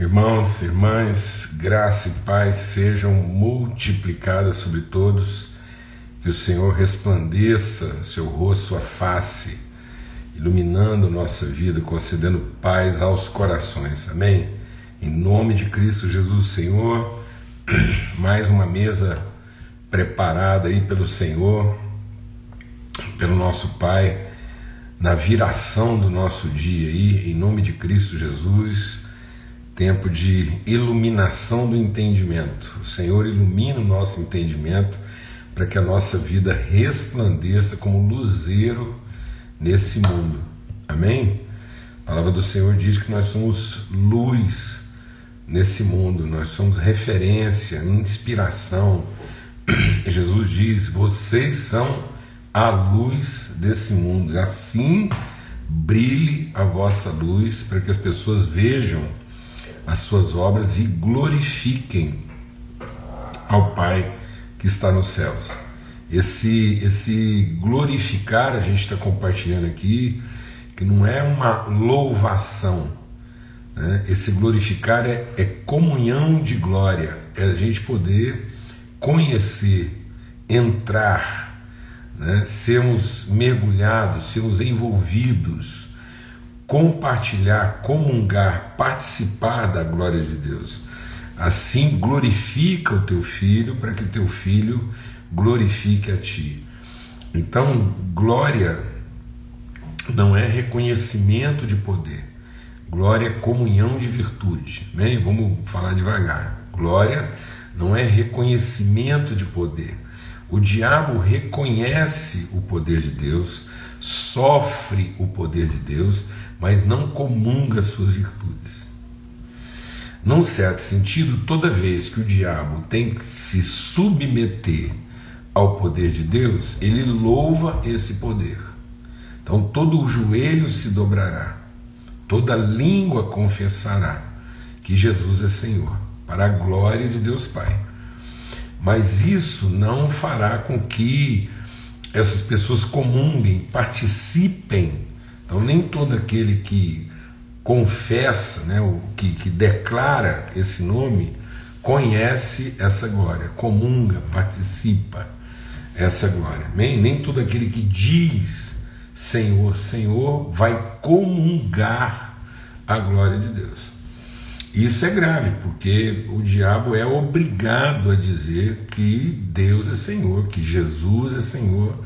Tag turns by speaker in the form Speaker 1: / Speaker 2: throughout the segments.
Speaker 1: Irmãos, irmãs, graça e paz sejam multiplicadas sobre todos, que o Senhor resplandeça seu rosto, sua face, iluminando nossa vida, concedendo paz aos corações. Amém? Em nome de Cristo Jesus, Senhor, mais uma mesa preparada aí pelo Senhor, pelo nosso Pai, na viração do nosso dia aí, em nome de Cristo Jesus tempo de iluminação do entendimento. O Senhor ilumina o nosso entendimento para que a nossa vida resplandeça como luzeiro nesse mundo. Amém? A palavra do Senhor diz que nós somos luz nesse mundo, nós somos referência, inspiração. Jesus diz: vocês são a luz desse mundo. Assim brilhe a vossa luz para que as pessoas vejam as suas obras e glorifiquem ao Pai que está nos céus. Esse, esse glorificar a gente está compartilhando aqui, que não é uma louvação, né? esse glorificar é, é comunhão de glória, é a gente poder conhecer, entrar, né? sermos mergulhados, sermos envolvidos compartilhar, comungar, participar da glória de Deus. Assim glorifica o teu filho para que o teu filho glorifique a ti. Então, glória não é reconhecimento de poder. Glória é comunhão de virtude. Bem, vamos falar devagar. Glória não é reconhecimento de poder. O diabo reconhece o poder de Deus, sofre o poder de Deus, mas não comunga suas virtudes. Num certo sentido, toda vez que o diabo tem que se submeter ao poder de Deus, ele louva esse poder. Então todo o joelho se dobrará, toda língua confessará que Jesus é Senhor, para a glória de Deus Pai. Mas isso não fará com que essas pessoas comunguem, participem então, nem todo aquele que confessa, né, o que, que declara esse nome, conhece essa glória, comunga, participa essa glória. Nem, nem todo aquele que diz Senhor, Senhor, vai comungar a glória de Deus. Isso é grave, porque o diabo é obrigado a dizer que Deus é Senhor, que Jesus é Senhor,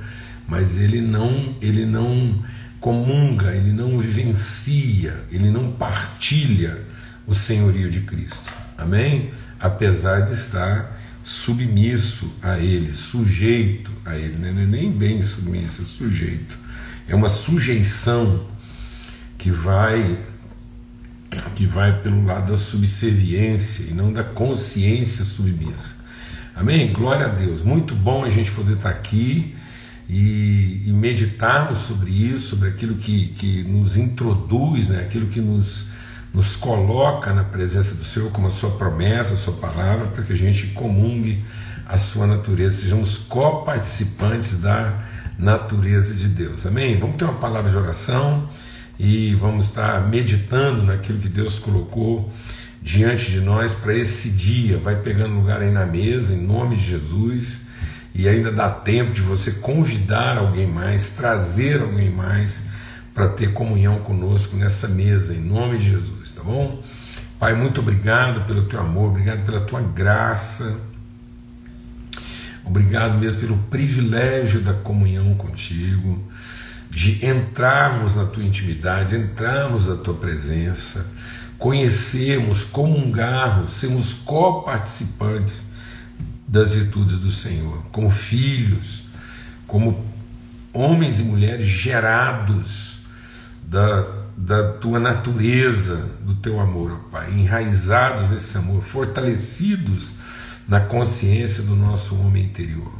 Speaker 1: mas ele não, ele não comunga, ele não vivencia, ele não partilha o senhorio de Cristo. Amém? Apesar de estar submisso a ele, sujeito a ele, né? é nem bem submisso, é sujeito. É uma sujeição que vai que vai pelo lado da subserviência e não da consciência submissa. Amém? Glória a Deus. Muito bom a gente poder estar aqui e, e meditarmos sobre isso, sobre aquilo que, que nos introduz, né, aquilo que nos, nos coloca na presença do Senhor, como a sua promessa, a sua palavra, para que a gente comungue a sua natureza, sejamos coparticipantes da natureza de Deus. Amém? Vamos ter uma palavra de oração e vamos estar meditando naquilo que Deus colocou diante de nós para esse dia. Vai pegando lugar aí na mesa, em nome de Jesus e ainda dá tempo de você convidar alguém mais, trazer alguém mais para ter comunhão conosco nessa mesa, em nome de Jesus, tá bom? Pai, muito obrigado pelo teu amor, obrigado pela tua graça, obrigado mesmo pelo privilégio da comunhão contigo, de entrarmos na tua intimidade, entrarmos na tua presença, conhecermos, comungarmos, sermos coparticipantes das virtudes do Senhor, como filhos, como homens e mulheres gerados da, da tua natureza, do teu amor, ó Pai, enraizados nesse amor, fortalecidos na consciência do nosso homem interior.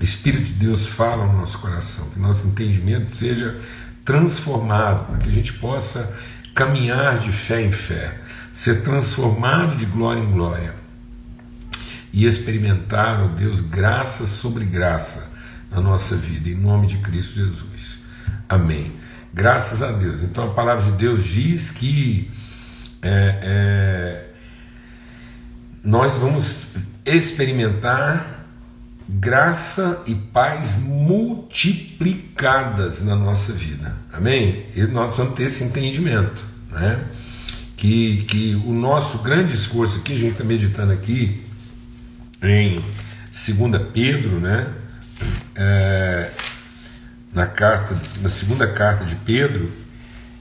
Speaker 1: O Espírito de Deus fala no nosso coração, que nosso entendimento seja transformado, para que a gente possa caminhar de fé em fé, ser transformado de glória em glória e experimentar, ó Deus, graça sobre graça na nossa vida, em nome de Cristo Jesus. Amém. Graças a Deus. Então a palavra de Deus diz que é, nós vamos experimentar graça e paz multiplicadas na nossa vida. Amém? E nós vamos ter esse entendimento, né? Que, que o nosso grande esforço aqui, a gente está meditando aqui em 2 Pedro, né? É, na carta, na segunda carta de Pedro,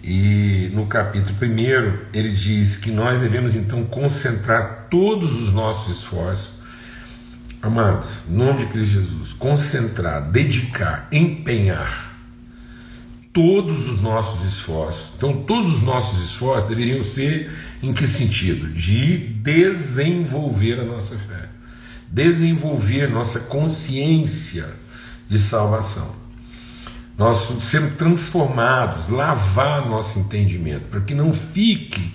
Speaker 1: e no capítulo 1 ele diz que nós devemos então concentrar todos os nossos esforços, amados, em nome de Cristo Jesus, concentrar, dedicar, empenhar todos os nossos esforços. Então, todos os nossos esforços deveriam ser em que sentido? De desenvolver a nossa fé, desenvolver nossa consciência de salvação nós sermos transformados, lavar nosso entendimento, para que não fique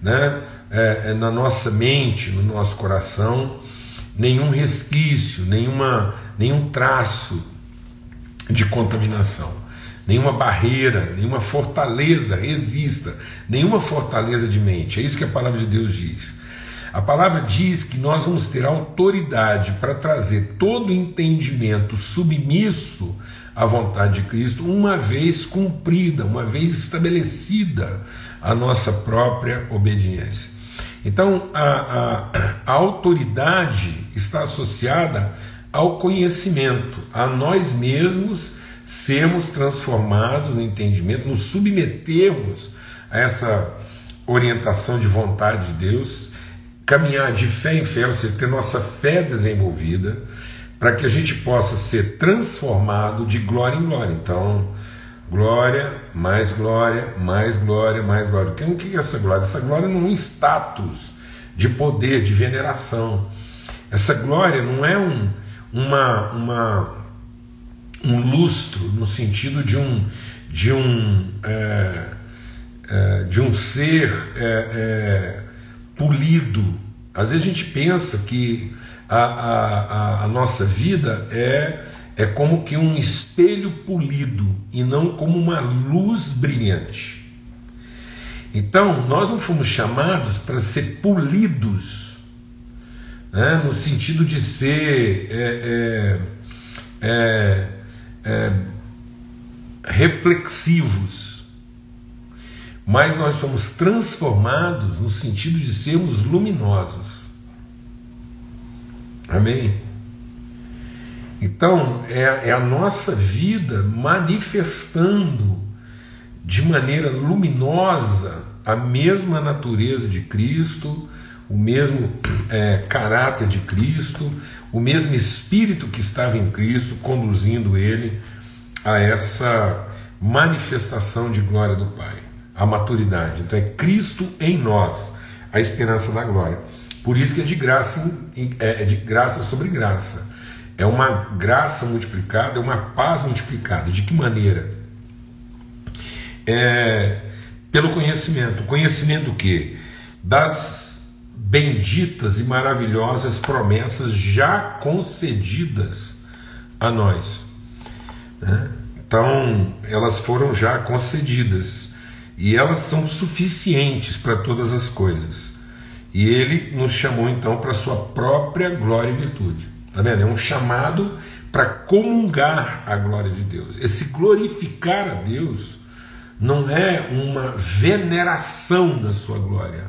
Speaker 1: né, é, é, na nossa mente, no nosso coração, nenhum resquício, nenhuma, nenhum traço de contaminação, nenhuma barreira, nenhuma fortaleza resista, nenhuma fortaleza de mente. É isso que a palavra de Deus diz. A palavra diz que nós vamos ter autoridade para trazer todo entendimento submisso a vontade de Cristo, uma vez cumprida, uma vez estabelecida a nossa própria obediência. Então, a, a, a autoridade está associada ao conhecimento, a nós mesmos sermos transformados no entendimento, nos submetermos a essa orientação de vontade de Deus, caminhar de fé em fé, ou seja, ter nossa fé desenvolvida para que a gente possa ser transformado de glória em glória. Então, glória, mais glória, mais glória, mais glória. Então, o que é essa glória? Essa glória não é um status de poder, de veneração. Essa glória não é um, uma, uma, um lustro no sentido de um, de um, é, é, de um ser é, é polido. Às vezes a gente pensa que a, a, a, nossa vida é, é como que um espelho polido e não como uma luz brilhante. Então, nós não fomos chamados para ser polidos, né, no sentido de ser é, é, é, é reflexivos, mas nós somos transformados no sentido de sermos luminosos. Amém? Então, é, é a nossa vida manifestando de maneira luminosa a mesma natureza de Cristo, o mesmo é, caráter de Cristo, o mesmo Espírito que estava em Cristo, conduzindo ele a essa manifestação de glória do Pai, a maturidade. Então é Cristo em nós, a esperança da glória. Por isso que é de graça, é, é de graça sobre graça. É uma graça multiplicada, é uma paz multiplicada. De que maneira? É, pelo conhecimento. Conhecimento do quê? Das benditas e maravilhosas promessas já concedidas a nós. Né? Então, elas foram já concedidas e elas são suficientes para todas as coisas. E ele nos chamou então para sua própria glória e virtude. Tá vendo? É um chamado para comungar a glória de Deus. Esse glorificar a Deus não é uma veneração da sua glória,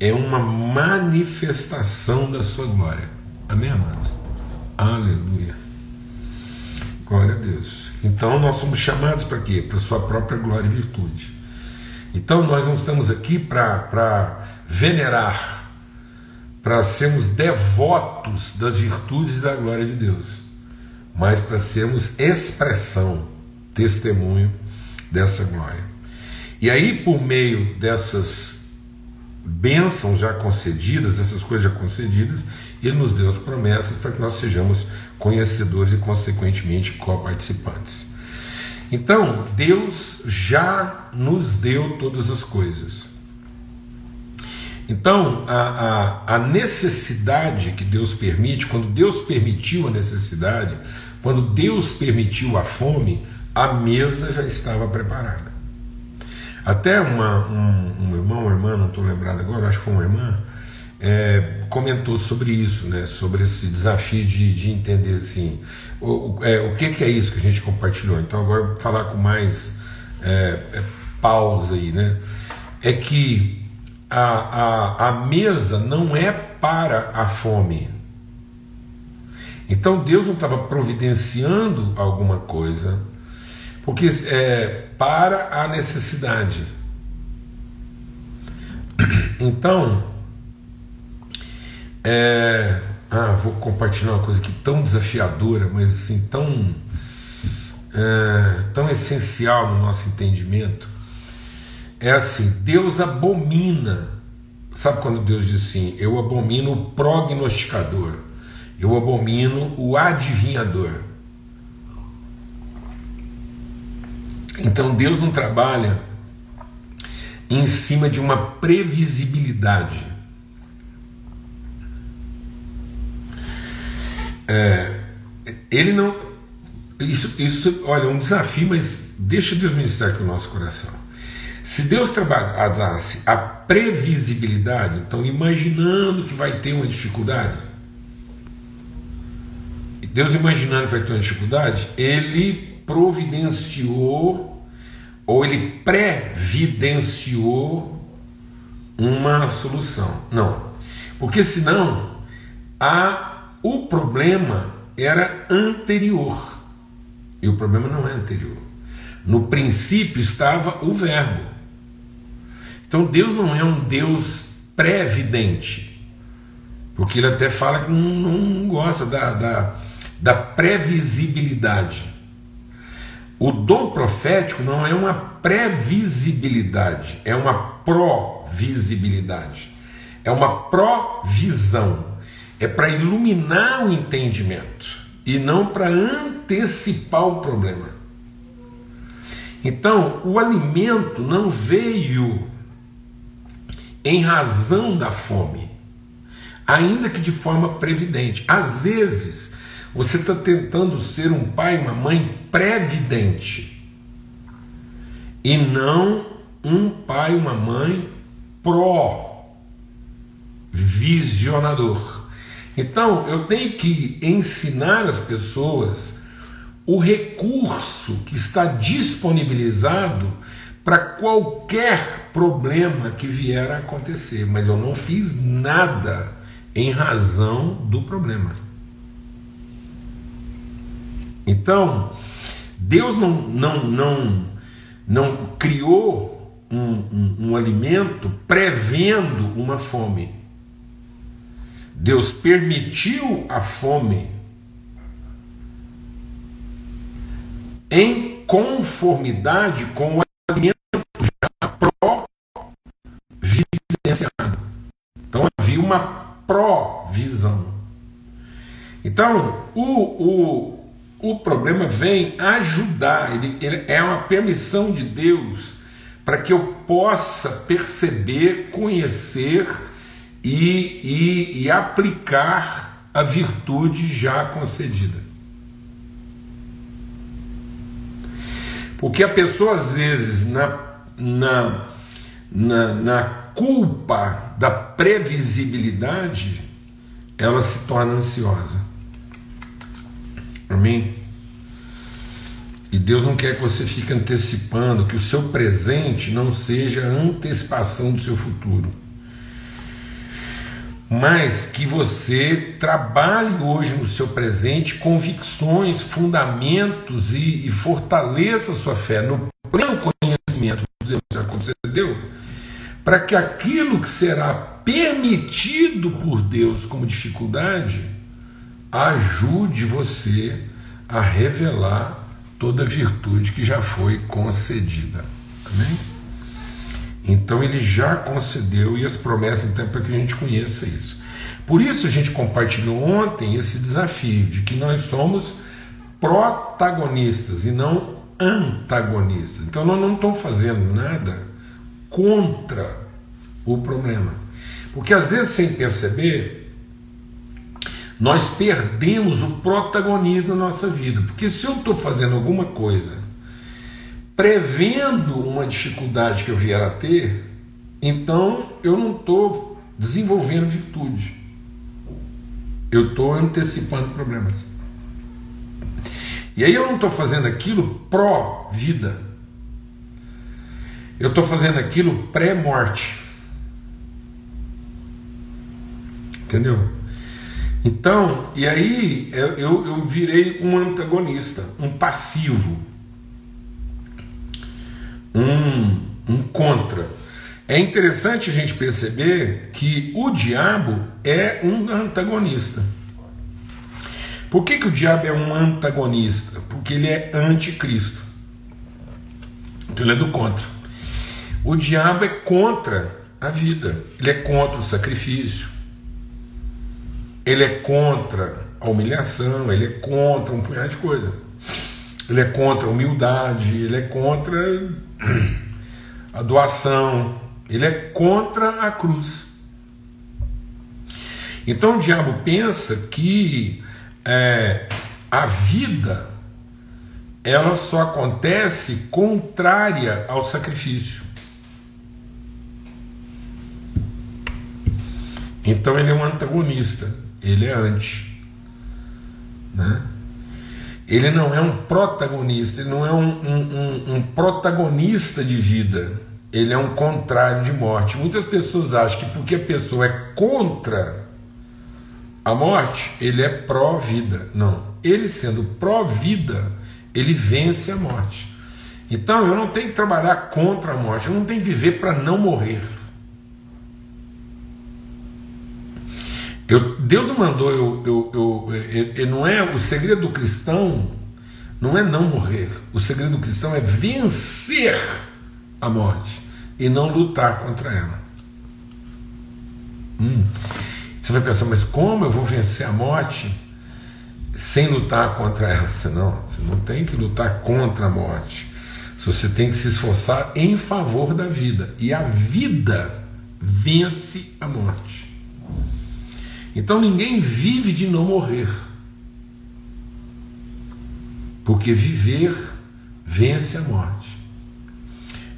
Speaker 1: é uma manifestação da sua glória. Amém, amados? Aleluia. Glória a Deus. Então nós somos chamados para quê? Para sua própria glória e virtude. Então nós não estamos aqui para venerar, para sermos devotos das virtudes e da glória de Deus, mas para sermos expressão, testemunho dessa glória. E aí, por meio dessas bênçãos já concedidas, essas coisas já concedidas, Ele nos deu as promessas para que nós sejamos conhecedores e, consequentemente, coparticipantes. Então, Deus já nos deu todas as coisas. Então, a, a, a, necessidade que Deus permite, quando Deus permitiu a necessidade, quando Deus permitiu a fome, a mesa já estava preparada. Até uma, um, um irmão, uma irmã, não estou lembrado agora, acho que foi uma irmã, é, comentou sobre isso, né, sobre esse desafio de, de entender assim, o, é, o que, que, é isso que a gente compartilhou. Então, agora vou falar com mais é, é pausa aí, né? É que a, a, a mesa não é para a fome. Então Deus não estava providenciando alguma coisa porque é para a necessidade. Então, é, ah, vou compartilhar uma coisa aqui tão desafiadora, mas assim tão é, tão essencial no nosso entendimento. É assim, Deus abomina. Sabe quando Deus diz assim? Eu abomino o prognosticador, eu abomino o adivinhador. Então Deus não trabalha em cima de uma previsibilidade. É, ele não. Isso, isso, olha, é um desafio, mas deixa Deus ministrar aqui o nosso coração. Se Deus trabalhasse a previsibilidade, então imaginando que vai ter uma dificuldade, Deus imaginando que vai ter uma dificuldade, ele providenciou ou ele previdenciou uma solução. Não. Porque senão a, o problema era anterior. E o problema não é anterior. No princípio estava o Verbo. Então Deus não é um Deus previdente. Porque ele até fala que não, não gosta da, da, da previsibilidade. O dom profético não é uma previsibilidade, é uma provisibilidade, é uma provisão, é para iluminar o entendimento e não para antecipar o problema. Então, o alimento não veio em razão da fome, ainda que de forma previdente. Às vezes, você está tentando ser um pai uma mãe previdente e não um pai uma mãe pró-visionador. Então, eu tenho que ensinar as pessoas o recurso que está disponibilizado para qualquer problema que vier a acontecer, mas eu não fiz nada em razão do problema. Então, Deus não, não, não, não criou um, um, um alimento prevendo uma fome. Deus permitiu a fome em conformidade com o alimento já providenciado. Então havia uma provisão. Então, o, o, o problema vem ajudar, ele, ele é uma permissão de Deus para que eu possa perceber, conhecer e, e, e aplicar a virtude já concedida. Porque a pessoa, às vezes, na, na, na, na culpa da previsibilidade, ela se torna ansiosa. Amém? E Deus não quer que você fique antecipando, que o seu presente não seja antecipação do seu futuro. Mas que você trabalhe hoje no seu presente convicções, fundamentos e, e fortaleça sua fé no pleno conhecimento de Deus que aconteceu, para que aquilo que será permitido por Deus como dificuldade ajude você a revelar toda a virtude que já foi concedida. Amém? Então ele já concedeu e as promessas então é para que a gente conheça isso. Por isso a gente compartilhou ontem esse desafio de que nós somos protagonistas e não antagonistas. Então nós não estamos fazendo nada contra o problema. Porque às vezes sem perceber, nós perdemos o protagonismo na nossa vida. Porque se eu estou fazendo alguma coisa prevendo uma dificuldade que eu vier a ter, então eu não estou desenvolvendo virtude. Eu estou antecipando problemas. E aí eu não estou fazendo aquilo pró-vida. Eu estou fazendo aquilo pré-morte. Entendeu? Então, e aí eu, eu, virei um antagonista, um passivo, um, um contra. É interessante a gente perceber que o diabo é um antagonista. Por que, que o diabo é um antagonista? Porque ele é anticristo. Então ele é do contra. O diabo é contra a vida, ele é contra o sacrifício, ele é contra a humilhação, ele é contra um punhado de coisa. Ele é contra a humildade, ele é contra a doação, ele é contra a cruz. Então o diabo pensa que é, a vida ela só acontece contrária ao sacrifício. Então ele é um antagonista, ele é anti. Né? Ele não é um protagonista, ele não é um, um, um, um protagonista de vida ele é um contrário de morte. Muitas pessoas acham que porque a pessoa é contra a morte, ele é pró-vida. Não. Ele sendo pró-vida, ele vence a morte. Então eu não tenho que trabalhar contra a morte, eu não tenho que viver para não morrer. Eu, Deus não mandou eu, eu, eu, eu, eu, não é o segredo do cristão não é não morrer. O segredo do cristão é vencer a morte e não lutar contra ela. Hum. Você vai pensar, mas como eu vou vencer a morte sem lutar contra ela? Você não, você não tem que lutar contra a morte. Você tem que se esforçar em favor da vida. E a vida vence a morte. Então ninguém vive de não morrer. Porque viver vence a morte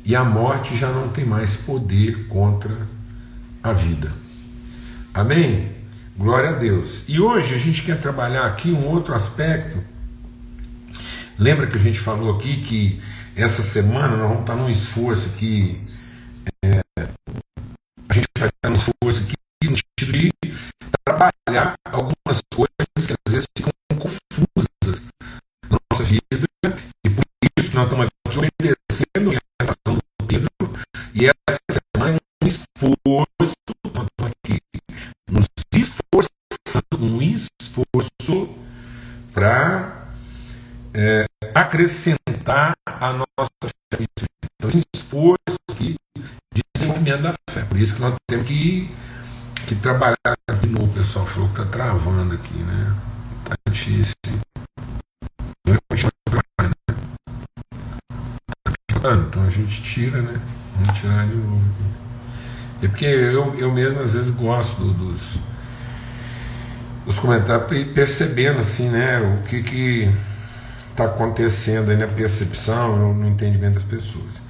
Speaker 1: e a morte já não tem mais poder contra a vida. Amém? Glória a Deus. E hoje a gente quer trabalhar aqui um outro aspecto. Lembra que a gente falou aqui que essa semana nós vamos estar num esforço que é, a gente vai estar num esforço aqui de trabalhar algumas coisas que às vezes ficam confusas na nossa vida e por isso que nós estamos aqui obedecendo e essa semana é um esforço, aqui, nos esforçando, um esforço para é, acrescentar a nossa fé. Então, esse esforço aqui de desenvolvimento da fé. Por isso que nós temos que, que trabalhar de novo. O pessoal falou que está travando aqui, né? Está difícil. Né? Tá então a gente tira, né? Vamos tirar de novo. É porque eu, eu mesmo às vezes gosto dos, dos comentários percebendo assim, né, o que que está acontecendo aí na percepção, no entendimento das pessoas.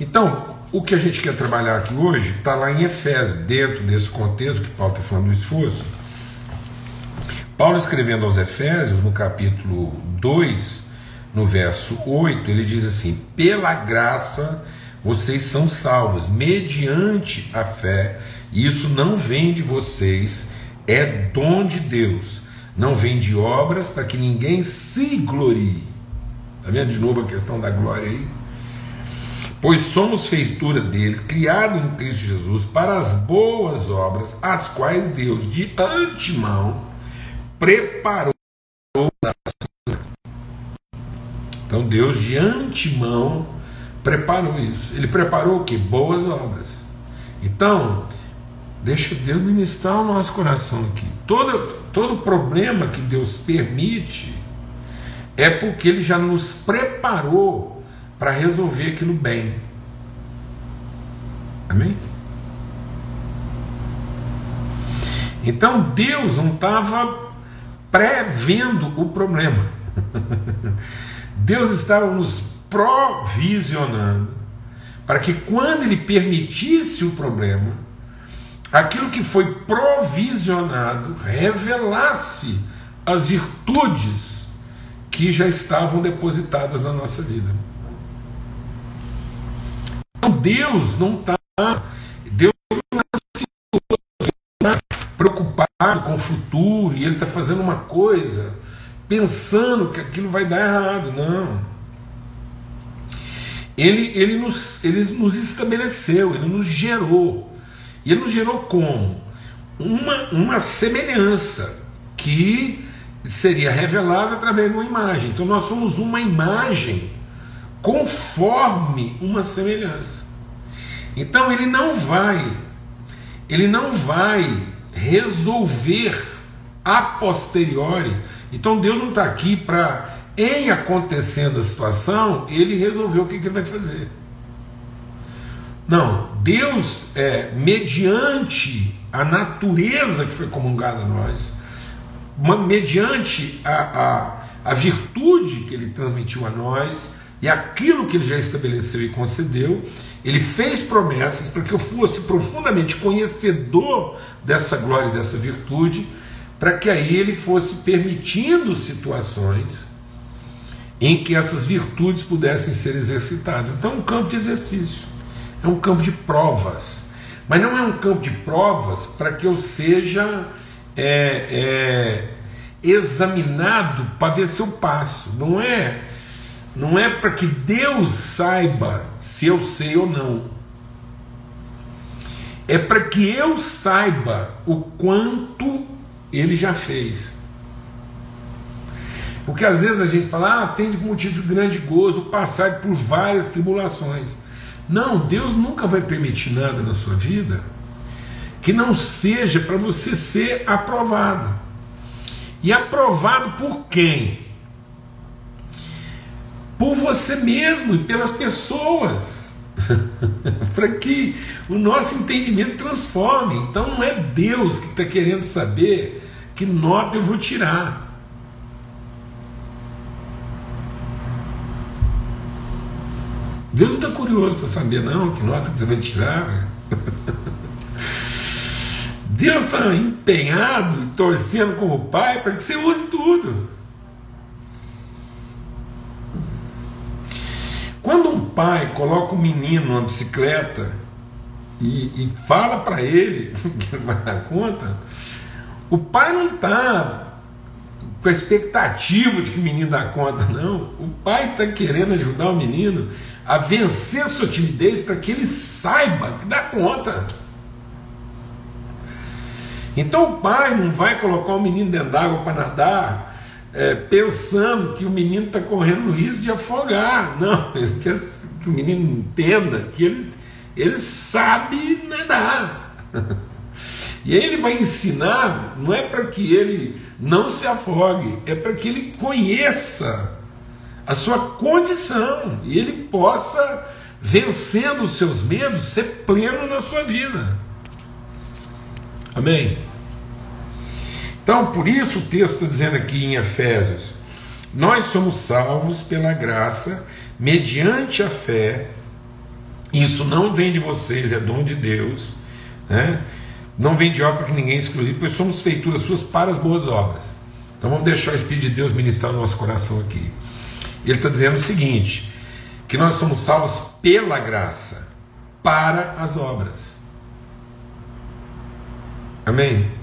Speaker 1: Então, o que a gente quer trabalhar aqui hoje está lá em Efésios, dentro desse contexto que Paulo está falando do esforço. Paulo escrevendo aos Efésios, no capítulo 2, no verso 8, ele diz assim: pela graça vocês são salvos mediante a fé. E isso não vem de vocês, é dom de Deus. Não vem de obras para que ninguém se glorie. Está vendo de novo a questão da glória aí? Pois somos feitura deles, criado em Cristo Jesus, para as boas obras, as quais Deus de antemão preparou. Então Deus de antemão preparou isso. Ele preparou o que? Boas obras. Então, deixa Deus ministrar o nosso coração aqui. Todo, todo problema que Deus permite é porque Ele já nos preparou para resolver aquilo bem. Amém? Então Deus não estava prevendo o problema. Deus estava nos provisionando para que quando ele permitisse o problema, aquilo que foi provisionado revelasse as virtudes que já estavam depositadas na nossa vida. Deus não está. Deus não está preocupado com o futuro e Ele está fazendo uma coisa pensando que aquilo vai dar errado. Não. Ele, ele, nos, ele nos estabeleceu, ele nos gerou. E ele nos gerou como? Uma, uma semelhança que seria revelada através de uma imagem. Então nós somos uma imagem conforme uma semelhança. Então ele não vai, ele não vai resolver a posteriori. Então Deus não está aqui para, em acontecendo a situação, ele resolver o que, que ele vai fazer. Não, Deus, é, mediante a natureza que foi comungada a nós, mediante a, a, a virtude que ele transmitiu a nós e aquilo que ele já estabeleceu e concedeu, ele fez promessas para que eu fosse profundamente conhecedor dessa glória e dessa virtude, para que aí ele fosse permitindo situações em que essas virtudes pudessem ser exercitadas. Então, é um campo de exercício, é um campo de provas, mas não é um campo de provas para que eu seja é, é, examinado para ver se eu passo, não é não é para que Deus saiba se eu sei ou não. É para que eu saiba o quanto ele já fez. Porque às vezes a gente fala, ah, tem de motivo de grande gozo passar por várias tribulações. Não, Deus nunca vai permitir nada na sua vida que não seja para você ser aprovado. E aprovado por quem? Por você mesmo e pelas pessoas, para que o nosso entendimento transforme. Então não é Deus que está querendo saber que nota eu vou tirar. Deus não está curioso para saber, não, que nota que você vai tirar. Deus está empenhado e torcendo com o Pai para que você use tudo. Quando um pai coloca um menino numa bicicleta e, e fala para ele que ele vai dar conta, o pai não está com a expectativa de que o menino dá conta, não. O pai está querendo ajudar o menino a vencer a sua timidez para que ele saiba que dá conta. Então o pai não vai colocar o menino dentro d'água para nadar é, pensando que o menino está correndo o risco de afogar. Não, ele quer que o menino entenda que ele, ele sabe nadar. E aí ele vai ensinar, não é para que ele não se afogue, é para que ele conheça a sua condição e ele possa, vencendo os seus medos, ser pleno na sua vida. Amém? Então, por isso o texto dizendo aqui em Efésios: nós somos salvos pela graça, mediante a fé. Isso não vem de vocês, é dom de Deus. Né? Não vem de obra que ninguém excluir, pois somos feituras suas para as boas obras. Então vamos deixar o Espírito de Deus ministrar no nosso coração aqui. Ele está dizendo o seguinte: que nós somos salvos pela graça, para as obras. Amém?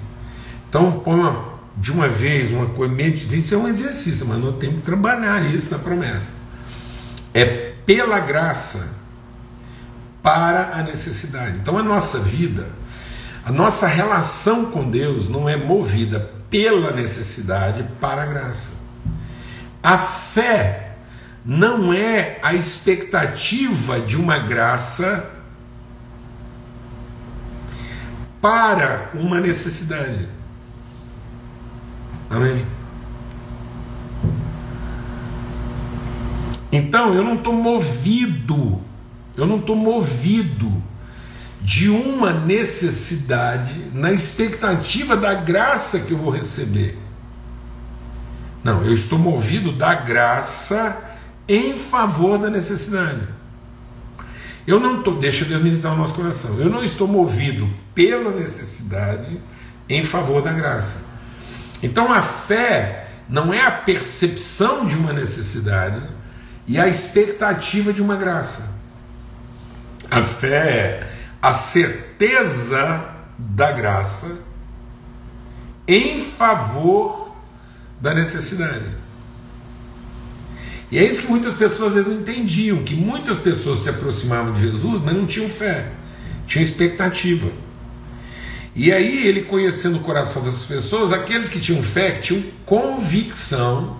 Speaker 1: Então, põe uma, de uma vez uma coisa, isso é um exercício, mas nós temos que trabalhar isso na promessa. É pela graça para a necessidade. Então, a nossa vida, a nossa relação com Deus não é movida pela necessidade para a graça. A fé não é a expectativa de uma graça para uma necessidade. Amém? Então eu não estou movido, eu não estou movido de uma necessidade na expectativa da graça que eu vou receber. Não, eu estou movido da graça em favor da necessidade. Eu não estou, deixa Deus ministrar o nosso coração, eu não estou movido pela necessidade em favor da graça. Então a fé não é a percepção de uma necessidade e a expectativa de uma graça. A fé é a certeza da graça em favor da necessidade. E é isso que muitas pessoas às vezes não entendiam, que muitas pessoas se aproximavam de Jesus, mas não tinham fé, tinham expectativa. E aí ele conhecendo o coração dessas pessoas, aqueles que tinham fé, que tinham convicção,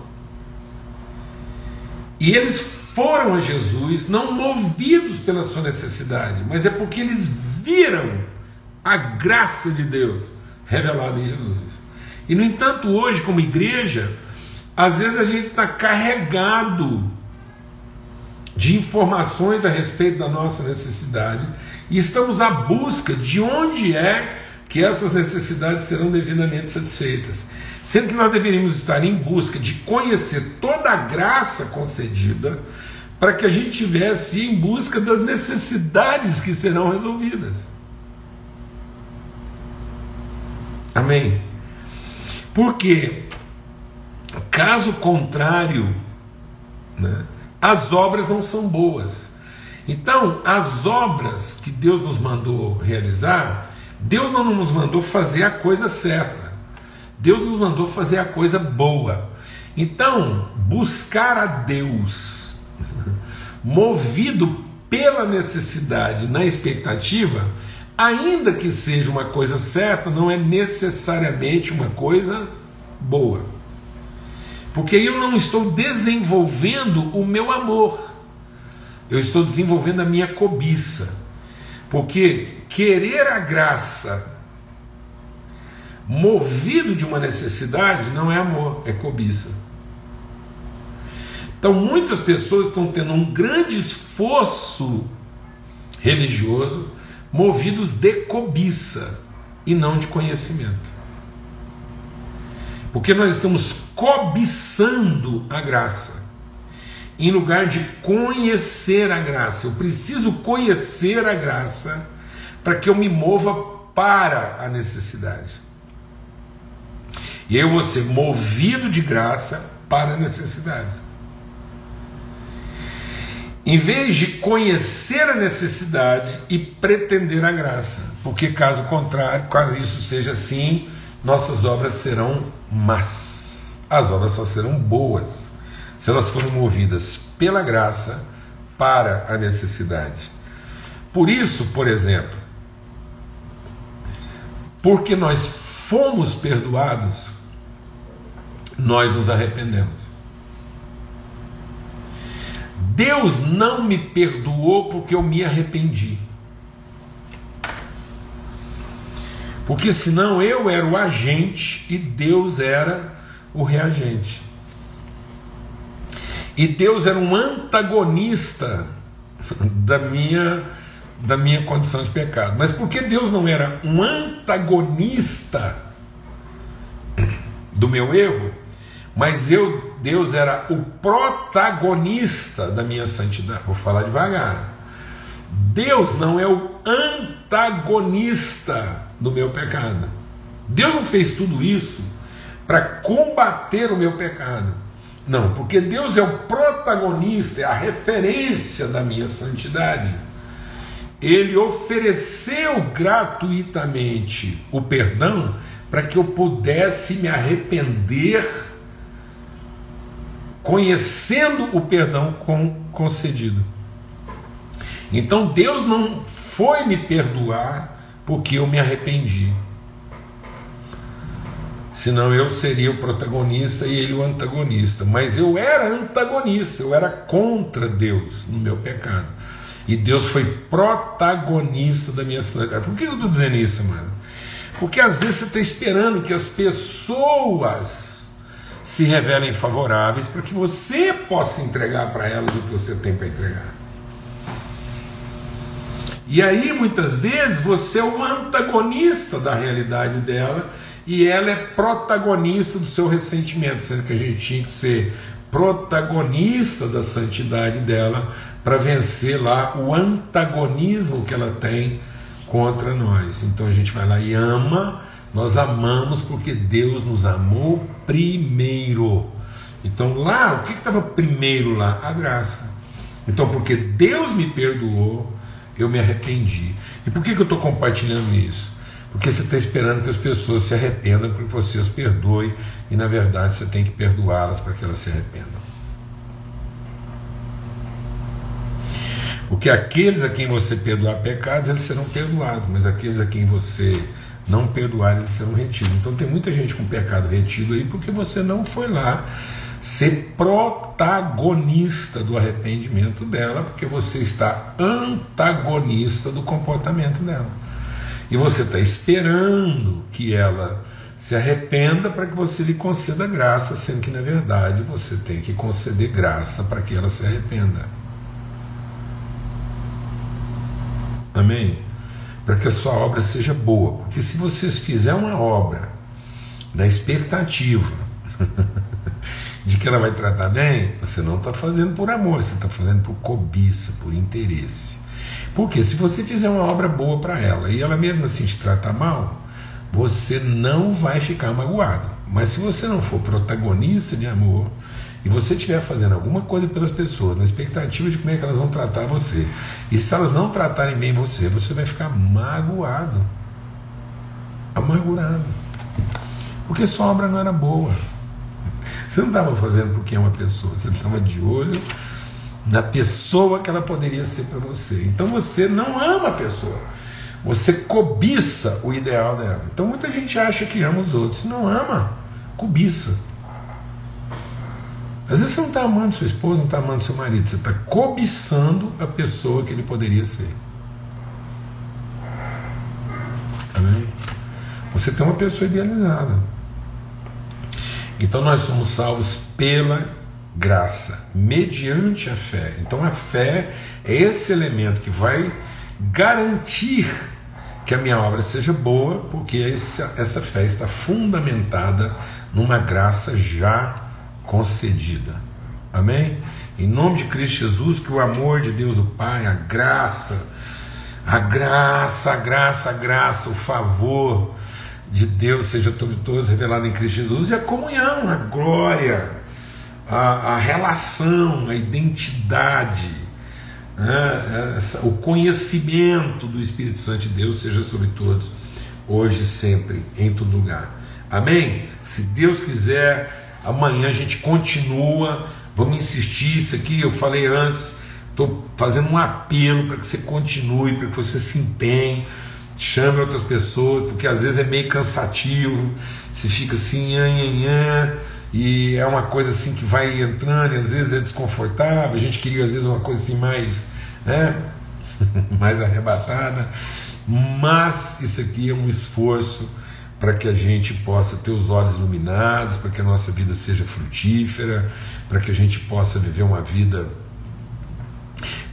Speaker 1: e eles foram a Jesus não movidos pela sua necessidade, mas é porque eles viram a graça de Deus revelada em Jesus. E no entanto, hoje, como igreja, às vezes a gente está carregado de informações a respeito da nossa necessidade e estamos à busca de onde é que essas necessidades serão devidamente satisfeitas. Sendo que nós deveríamos estar em busca de conhecer toda a graça concedida para que a gente tivesse em busca das necessidades que serão resolvidas. Amém? Porque Caso contrário, né, as obras não são boas. Então, as obras que Deus nos mandou realizar, Deus não nos mandou fazer a coisa certa. Deus nos mandou fazer a coisa boa. Então, buscar a Deus, movido pela necessidade, na expectativa, ainda que seja uma coisa certa, não é necessariamente uma coisa boa. Porque eu não estou desenvolvendo o meu amor, eu estou desenvolvendo a minha cobiça. Porque querer a graça movido de uma necessidade não é amor, é cobiça. Então muitas pessoas estão tendo um grande esforço religioso movidos de cobiça e não de conhecimento. Porque nós estamos cobiçando a graça, em lugar de conhecer a graça. Eu preciso conhecer a graça para que eu me mova para a necessidade. E eu vou ser movido de graça para a necessidade. Em vez de conhecer a necessidade e pretender a graça, porque caso contrário, caso isso seja assim, nossas obras serão más. As obras só serão boas se elas forem movidas pela graça para a necessidade. Por isso, por exemplo, porque nós fomos perdoados, nós nos arrependemos. Deus não me perdoou porque eu me arrependi. Porque senão eu era o agente e Deus era o reagente. E Deus era um antagonista da minha da minha condição de pecado. Mas porque Deus não era um antagonista do meu erro, mas eu Deus era o protagonista da minha santidade. Vou falar devagar. Deus não é o antagonista do meu pecado. Deus não fez tudo isso para combater o meu pecado. Não, porque Deus é o protagonista, é a referência da minha santidade. Ele ofereceu gratuitamente o perdão para que eu pudesse me arrepender, conhecendo o perdão concedido. Então Deus não foi me perdoar porque eu me arrependi. Senão eu seria o protagonista e ele o antagonista. Mas eu era antagonista, eu era contra Deus no meu pecado. E Deus foi protagonista da minha cidade. Por que eu estou dizendo isso, mano? Porque às vezes você está esperando que as pessoas se revelem favoráveis para que você possa entregar para elas o que você tem para entregar. E aí, muitas vezes, você é o antagonista da realidade dela e ela é protagonista do seu ressentimento, sendo que a gente tinha que ser protagonista da santidade dela para vencer lá o antagonismo que ela tem contra nós. Então a gente vai lá e ama, nós amamos porque Deus nos amou primeiro. Então lá, o que estava primeiro lá? A graça. Então, porque Deus me perdoou, eu me arrependi. E por que, que eu estou compartilhando isso? Porque você está esperando que as pessoas se arrependam para que você as perdoe, e na verdade você tem que perdoá-las para que elas se arrependam. Porque aqueles a quem você perdoar pecados, eles serão perdoados, mas aqueles a quem você não perdoar, eles serão retidos. Então tem muita gente com pecado retido aí porque você não foi lá ser protagonista do arrependimento dela, porque você está antagonista do comportamento dela. E você está esperando que ela se arrependa para que você lhe conceda graça, sendo que na verdade você tem que conceder graça para que ela se arrependa. Amém? Para que a sua obra seja boa. Porque se vocês fizerem uma obra na expectativa de que ela vai tratar bem, você não está fazendo por amor, você está fazendo por cobiça, por interesse. Porque se você fizer uma obra boa para ela e ela mesmo assim te tratar mal, você não vai ficar magoado. Mas se você não for protagonista de amor, e você estiver fazendo alguma coisa pelas pessoas, na expectativa de como é que elas vão tratar você, e se elas não tratarem bem você, você vai ficar magoado. Amargurado. Porque sua obra não era boa. Você não estava fazendo porque é uma pessoa, você estava de olho na pessoa que ela poderia ser para você. Então você não ama a pessoa. Você cobiça o ideal dela. Então muita gente acha que ama os outros. Não ama, cobiça. Às vezes você não está amando sua esposa, não está amando seu marido, você está cobiçando a pessoa que ele poderia ser. Amém? Você tem uma pessoa idealizada. Então nós somos salvos pela graça, mediante a fé. Então a fé é esse elemento que vai garantir que a minha obra seja boa, porque essa, essa fé está fundamentada numa graça já concedida. Amém? Em nome de Cristo Jesus, que o amor de Deus o Pai, a graça, a graça, a graça, a graça, o favor de Deus seja sobre todos revelado em Cristo Jesus e a comunhão, a glória, a, a relação, a identidade, né? O conhecimento do Espírito Santo de Deus seja sobre todos, hoje sempre, em todo lugar. Amém? Se Deus quiser Amanhã a gente continua. Vamos insistir. Isso aqui eu falei antes. Estou fazendo um apelo para que você continue, para que você se empenhe, chame outras pessoas, porque às vezes é meio cansativo. Se fica assim, anhanhã, e é uma coisa assim que vai entrando, e às vezes é desconfortável. A gente queria às vezes uma coisa assim mais, né, mais arrebatada. Mas isso aqui é um esforço para que a gente possa ter os olhos iluminados, para que a nossa vida seja frutífera, para que a gente possa viver uma vida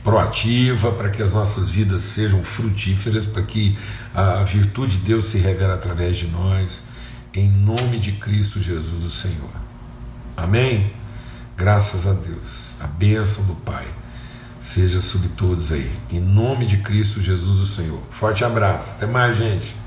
Speaker 1: proativa, para que as nossas vidas sejam frutíferas, para que a virtude de Deus se revele através de nós, em nome de Cristo Jesus, o Senhor. Amém? Graças a Deus. A bênção do Pai seja sobre todos aí, em nome de Cristo Jesus, o Senhor. Forte abraço. Até mais, gente.